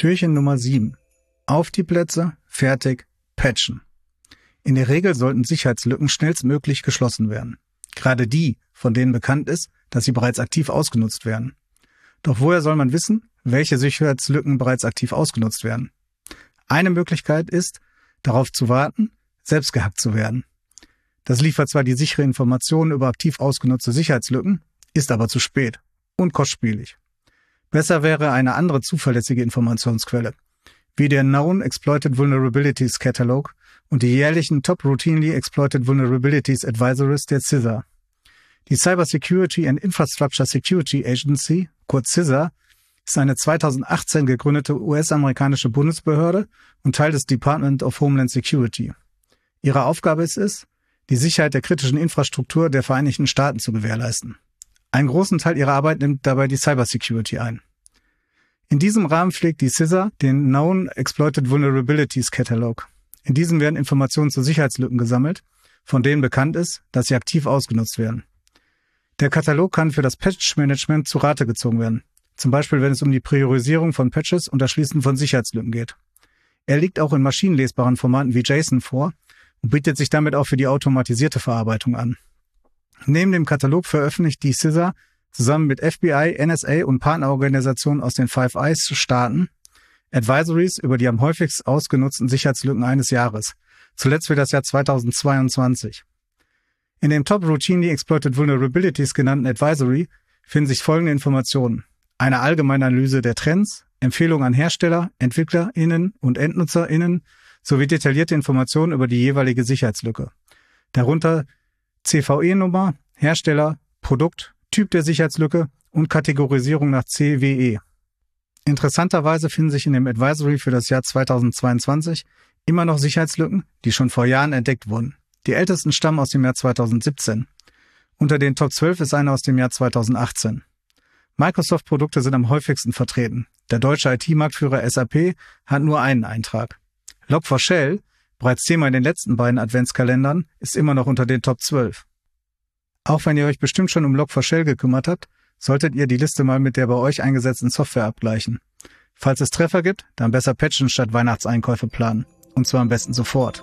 Türchen Nummer 7. Auf die Plätze, fertig, patchen. In der Regel sollten Sicherheitslücken schnellstmöglich geschlossen werden. Gerade die, von denen bekannt ist, dass sie bereits aktiv ausgenutzt werden. Doch woher soll man wissen, welche Sicherheitslücken bereits aktiv ausgenutzt werden? Eine Möglichkeit ist, darauf zu warten, selbst gehackt zu werden. Das liefert zwar die sichere Information über aktiv ausgenutzte Sicherheitslücken, ist aber zu spät und kostspielig. Besser wäre eine andere zuverlässige Informationsquelle, wie der Known Exploited Vulnerabilities Catalog und die jährlichen Top Routinely Exploited Vulnerabilities Advisories der CISA. Die Cyber Security and Infrastructure Security Agency, kurz CISA, ist eine 2018 gegründete US-amerikanische Bundesbehörde und Teil des Department of Homeland Security. Ihre Aufgabe ist es, die Sicherheit der kritischen Infrastruktur der Vereinigten Staaten zu gewährleisten. Einen großen Teil ihrer Arbeit nimmt dabei die Cybersecurity ein. In diesem Rahmen pflegt die CISA den Known Exploited Vulnerabilities Catalog. In diesem werden Informationen zu Sicherheitslücken gesammelt, von denen bekannt ist, dass sie aktiv ausgenutzt werden. Der Katalog kann für das Patch-Management zu Rate gezogen werden, zum Beispiel wenn es um die Priorisierung von Patches und das Schließen von Sicherheitslücken geht. Er liegt auch in maschinenlesbaren Formaten wie JSON vor und bietet sich damit auch für die automatisierte Verarbeitung an. Neben dem Katalog veröffentlicht die CISA zusammen mit FBI, NSA und Partnerorganisationen aus den Five Eyes Staaten Advisories über die am häufigst ausgenutzten Sicherheitslücken eines Jahres, zuletzt für das Jahr 2022. In dem Top Routinely Exploited Vulnerabilities genannten Advisory finden sich folgende Informationen. Eine allgemeine Analyse der Trends, Empfehlungen an Hersteller, EntwicklerInnen und EndnutzerInnen sowie detaillierte Informationen über die jeweilige Sicherheitslücke. Darunter CVE-Nummer, Hersteller, Produkt, Typ der Sicherheitslücke und Kategorisierung nach CWE. Interessanterweise finden sich in dem Advisory für das Jahr 2022 immer noch Sicherheitslücken, die schon vor Jahren entdeckt wurden. Die ältesten stammen aus dem Jahr 2017. Unter den Top 12 ist eine aus dem Jahr 2018. Microsoft-Produkte sind am häufigsten vertreten. Der deutsche IT-Marktführer SAP hat nur einen Eintrag. Log4Shell bereits Thema in den letzten beiden Adventskalendern, ist immer noch unter den Top 12. Auch wenn ihr euch bestimmt schon um Log4Shell gekümmert habt, solltet ihr die Liste mal mit der bei euch eingesetzten Software abgleichen. Falls es Treffer gibt, dann besser patchen statt Weihnachtseinkäufe planen. Und zwar am besten sofort.